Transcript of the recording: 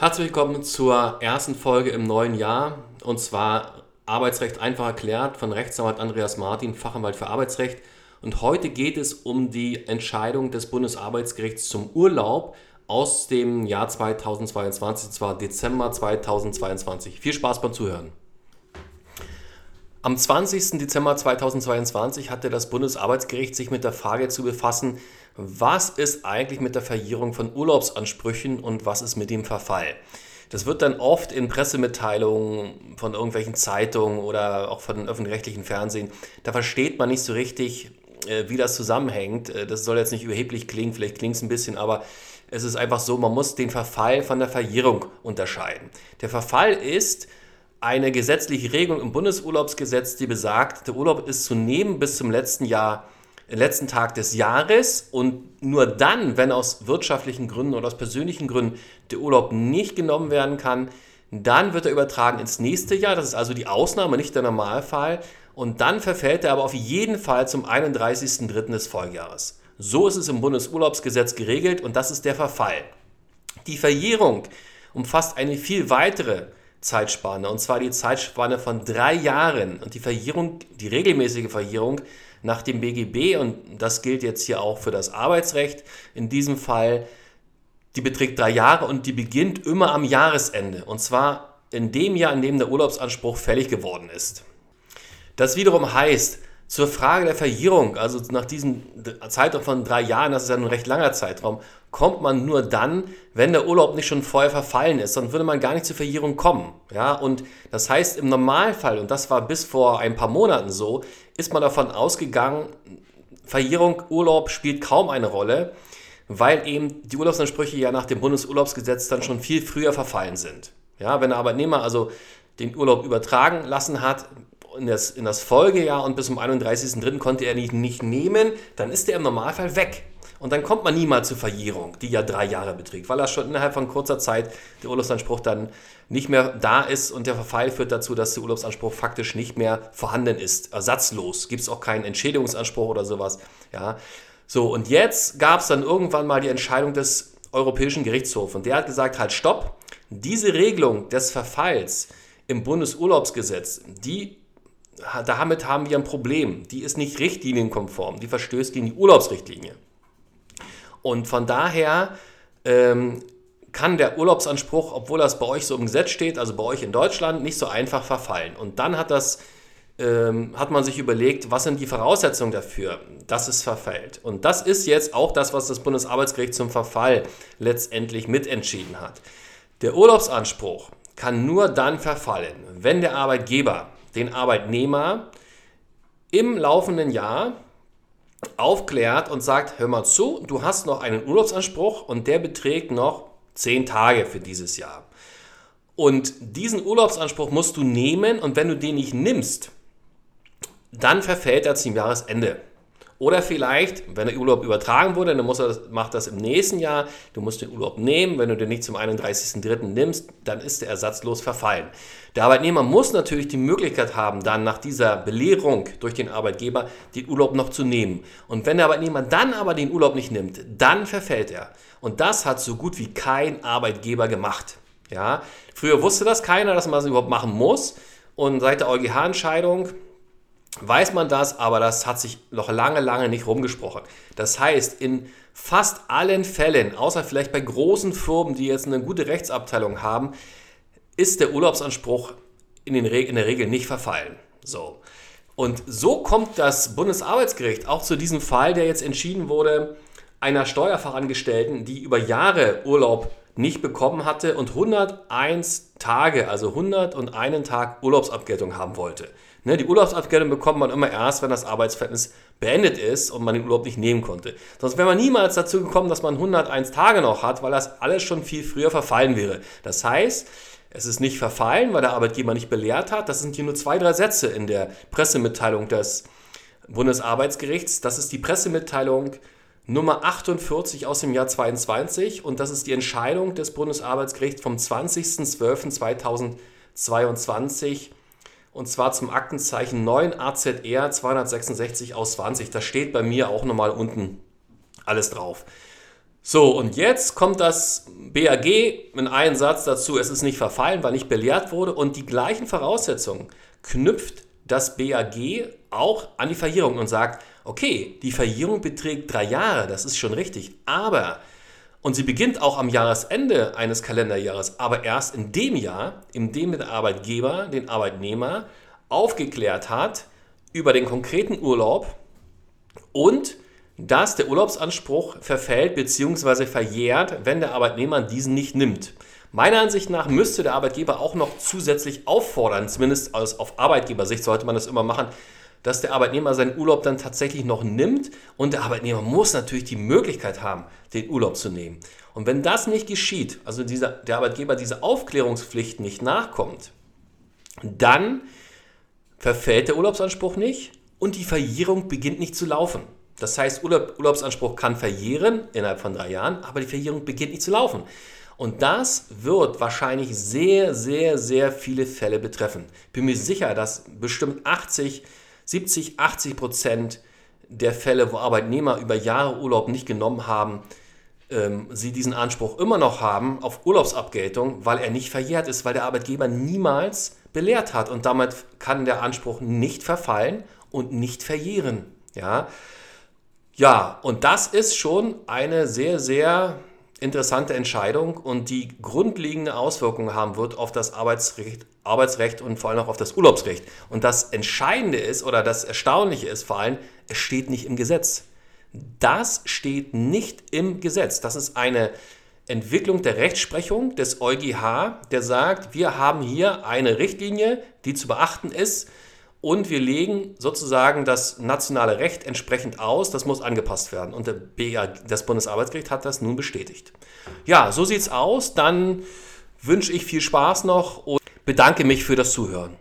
Herzlich willkommen zur ersten Folge im neuen Jahr und zwar Arbeitsrecht einfach erklärt von Rechtsanwalt Andreas Martin, Fachanwalt für Arbeitsrecht. Und heute geht es um die Entscheidung des Bundesarbeitsgerichts zum Urlaub aus dem Jahr 2022, und zwar Dezember 2022. Viel Spaß beim Zuhören. Am 20. Dezember 2022 hatte das Bundesarbeitsgericht sich mit der Frage zu befassen, was ist eigentlich mit der Verjährung von Urlaubsansprüchen und was ist mit dem Verfall. Das wird dann oft in Pressemitteilungen von irgendwelchen Zeitungen oder auch von öffentlich-rechtlichen Fernsehen, da versteht man nicht so richtig, äh, wie das zusammenhängt. Äh, das soll jetzt nicht überheblich klingen, vielleicht klingt es ein bisschen, aber es ist einfach so, man muss den Verfall von der Verjährung unterscheiden. Der Verfall ist, eine gesetzliche Regelung im Bundesurlaubsgesetz, die besagt, der Urlaub ist zu nehmen bis zum letzten Jahr, letzten Tag des Jahres und nur dann, wenn aus wirtschaftlichen Gründen oder aus persönlichen Gründen der Urlaub nicht genommen werden kann, dann wird er übertragen ins nächste Jahr. Das ist also die Ausnahme, nicht der Normalfall. Und dann verfällt er aber auf jeden Fall zum 31.03. des Folgejahres. So ist es im Bundesurlaubsgesetz geregelt und das ist der Verfall. Die Verjährung umfasst eine viel weitere Zeitspanne, und zwar die Zeitspanne von drei Jahren. Und die Verjährung, die regelmäßige Verjährung nach dem BGB, und das gilt jetzt hier auch für das Arbeitsrecht, in diesem Fall, die beträgt drei Jahre und die beginnt immer am Jahresende. Und zwar in dem Jahr, in dem der Urlaubsanspruch fällig geworden ist. Das wiederum heißt, zur Frage der Verjährung, also nach diesem Zeitraum von drei Jahren, das ist ja ein recht langer Zeitraum, kommt man nur dann, wenn der Urlaub nicht schon vorher verfallen ist. Dann würde man gar nicht zur Verjährung kommen. Ja, und das heißt im Normalfall, und das war bis vor ein paar Monaten so, ist man davon ausgegangen, Verjährung, Urlaub spielt kaum eine Rolle, weil eben die Urlaubsansprüche ja nach dem Bundesurlaubsgesetz dann schon viel früher verfallen sind. Ja, wenn der Arbeitnehmer also den Urlaub übertragen lassen hat, in das, in das Folgejahr und bis zum 31.03. konnte er nicht, nicht nehmen, dann ist er im Normalfall weg. Und dann kommt man niemals zur Verjährung, die ja drei Jahre beträgt, weil er schon innerhalb von kurzer Zeit der Urlaubsanspruch dann nicht mehr da ist und der Verfall führt dazu, dass der Urlaubsanspruch faktisch nicht mehr vorhanden ist, ersatzlos. Gibt es auch keinen Entschädigungsanspruch oder sowas. Ja. So, und jetzt gab es dann irgendwann mal die Entscheidung des Europäischen Gerichtshofs und der hat gesagt, halt stopp, diese Regelung des Verfalls im Bundesurlaubsgesetz, die damit haben wir ein Problem. Die ist nicht richtlinienkonform, die verstößt gegen die Urlaubsrichtlinie. Und von daher ähm, kann der Urlaubsanspruch, obwohl das bei euch so im Gesetz steht, also bei euch in Deutschland, nicht so einfach verfallen. Und dann hat, das, ähm, hat man sich überlegt, was sind die Voraussetzungen dafür, dass es verfällt. Und das ist jetzt auch das, was das Bundesarbeitsgericht zum Verfall letztendlich mitentschieden hat. Der Urlaubsanspruch kann nur dann verfallen, wenn der Arbeitgeber den Arbeitnehmer im laufenden Jahr aufklärt und sagt, hör mal zu, du hast noch einen Urlaubsanspruch und der beträgt noch zehn Tage für dieses Jahr. Und diesen Urlaubsanspruch musst du nehmen und wenn du den nicht nimmst, dann verfällt er zum Jahresende. Oder vielleicht, wenn der Urlaub übertragen wurde, dann muss er, macht das im nächsten Jahr. Du musst den Urlaub nehmen. Wenn du den nicht zum 31.03. nimmst, dann ist der ersatzlos verfallen. Der Arbeitnehmer muss natürlich die Möglichkeit haben, dann nach dieser Belehrung durch den Arbeitgeber den Urlaub noch zu nehmen. Und wenn der Arbeitnehmer dann aber den Urlaub nicht nimmt, dann verfällt er. Und das hat so gut wie kein Arbeitgeber gemacht. Ja? Früher wusste das keiner, dass man das überhaupt machen muss. Und seit der EuGH-Entscheidung weiß man das, aber das hat sich noch lange, lange nicht rumgesprochen. Das heißt, in fast allen Fällen, außer vielleicht bei großen Firmen, die jetzt eine gute Rechtsabteilung haben, ist der Urlaubsanspruch in, in der Regel nicht verfallen. So. Und so kommt das Bundesarbeitsgericht auch zu diesem Fall, der jetzt entschieden wurde, einer Steuerfachangestellten, die über Jahre Urlaub nicht bekommen hatte und 101 Tage, also 101 Tag Urlaubsabgeltung haben wollte. Ne, die Urlaubsabgeltung bekommt man immer erst, wenn das Arbeitsverhältnis beendet ist und man den Urlaub nicht nehmen konnte. Sonst wäre man niemals dazu gekommen, dass man 101 Tage noch hat, weil das alles schon viel früher verfallen wäre. Das heißt, es ist nicht verfallen, weil der Arbeitgeber nicht belehrt hat. Das sind hier nur zwei, drei Sätze in der Pressemitteilung des Bundesarbeitsgerichts. Das ist die Pressemitteilung Nummer 48 aus dem Jahr 22 und das ist die Entscheidung des Bundesarbeitsgerichts vom 20.12.2022 und zwar zum Aktenzeichen 9 AZR 266 aus 20. Da steht bei mir auch nochmal unten alles drauf. So, und jetzt kommt das BAG in einem Satz dazu, es ist nicht verfallen, weil nicht belehrt wurde und die gleichen Voraussetzungen knüpft das BAG auch an die Verjährung und sagt, okay, die Verjährung beträgt drei Jahre, das ist schon richtig, aber, und sie beginnt auch am Jahresende eines Kalenderjahres, aber erst in dem Jahr, in dem der Arbeitgeber den Arbeitnehmer aufgeklärt hat über den konkreten Urlaub und dass der Urlaubsanspruch verfällt bzw. verjährt, wenn der Arbeitnehmer diesen nicht nimmt. Meiner Ansicht nach müsste der Arbeitgeber auch noch zusätzlich auffordern, zumindest aus, auf Arbeitgebersicht sollte man das immer machen, dass der Arbeitnehmer seinen Urlaub dann tatsächlich noch nimmt und der Arbeitnehmer muss natürlich die Möglichkeit haben, den Urlaub zu nehmen. Und wenn das nicht geschieht, also dieser, der Arbeitgeber diese Aufklärungspflicht nicht nachkommt, dann verfällt der Urlaubsanspruch nicht und die Verjährung beginnt nicht zu laufen. Das heißt, Urlaub, Urlaubsanspruch kann verjähren innerhalb von drei Jahren, aber die Verjährung beginnt nicht zu laufen. Und das wird wahrscheinlich sehr, sehr, sehr viele Fälle betreffen. Bin mir sicher, dass bestimmt 80, 70, 80 Prozent der Fälle, wo Arbeitnehmer über Jahre Urlaub nicht genommen haben, ähm, sie diesen Anspruch immer noch haben auf Urlaubsabgeltung, weil er nicht verjährt ist, weil der Arbeitgeber niemals belehrt hat. Und damit kann der Anspruch nicht verfallen und nicht verjähren. Ja, ja, und das ist schon eine sehr, sehr interessante Entscheidung und die grundlegende Auswirkungen haben wird auf das Arbeitsrecht, Arbeitsrecht und vor allem auch auf das Urlaubsrecht. Und das Entscheidende ist oder das Erstaunliche ist vor allem, es steht nicht im Gesetz. Das steht nicht im Gesetz. Das ist eine Entwicklung der Rechtsprechung des EuGH, der sagt, wir haben hier eine Richtlinie, die zu beachten ist und wir legen sozusagen das nationale Recht entsprechend aus. Das muss angepasst werden. Und das Bundesarbeitsgericht hat das nun bestätigt. Ja, so sieht's aus. Dann wünsche ich viel Spaß noch und bedanke mich für das Zuhören.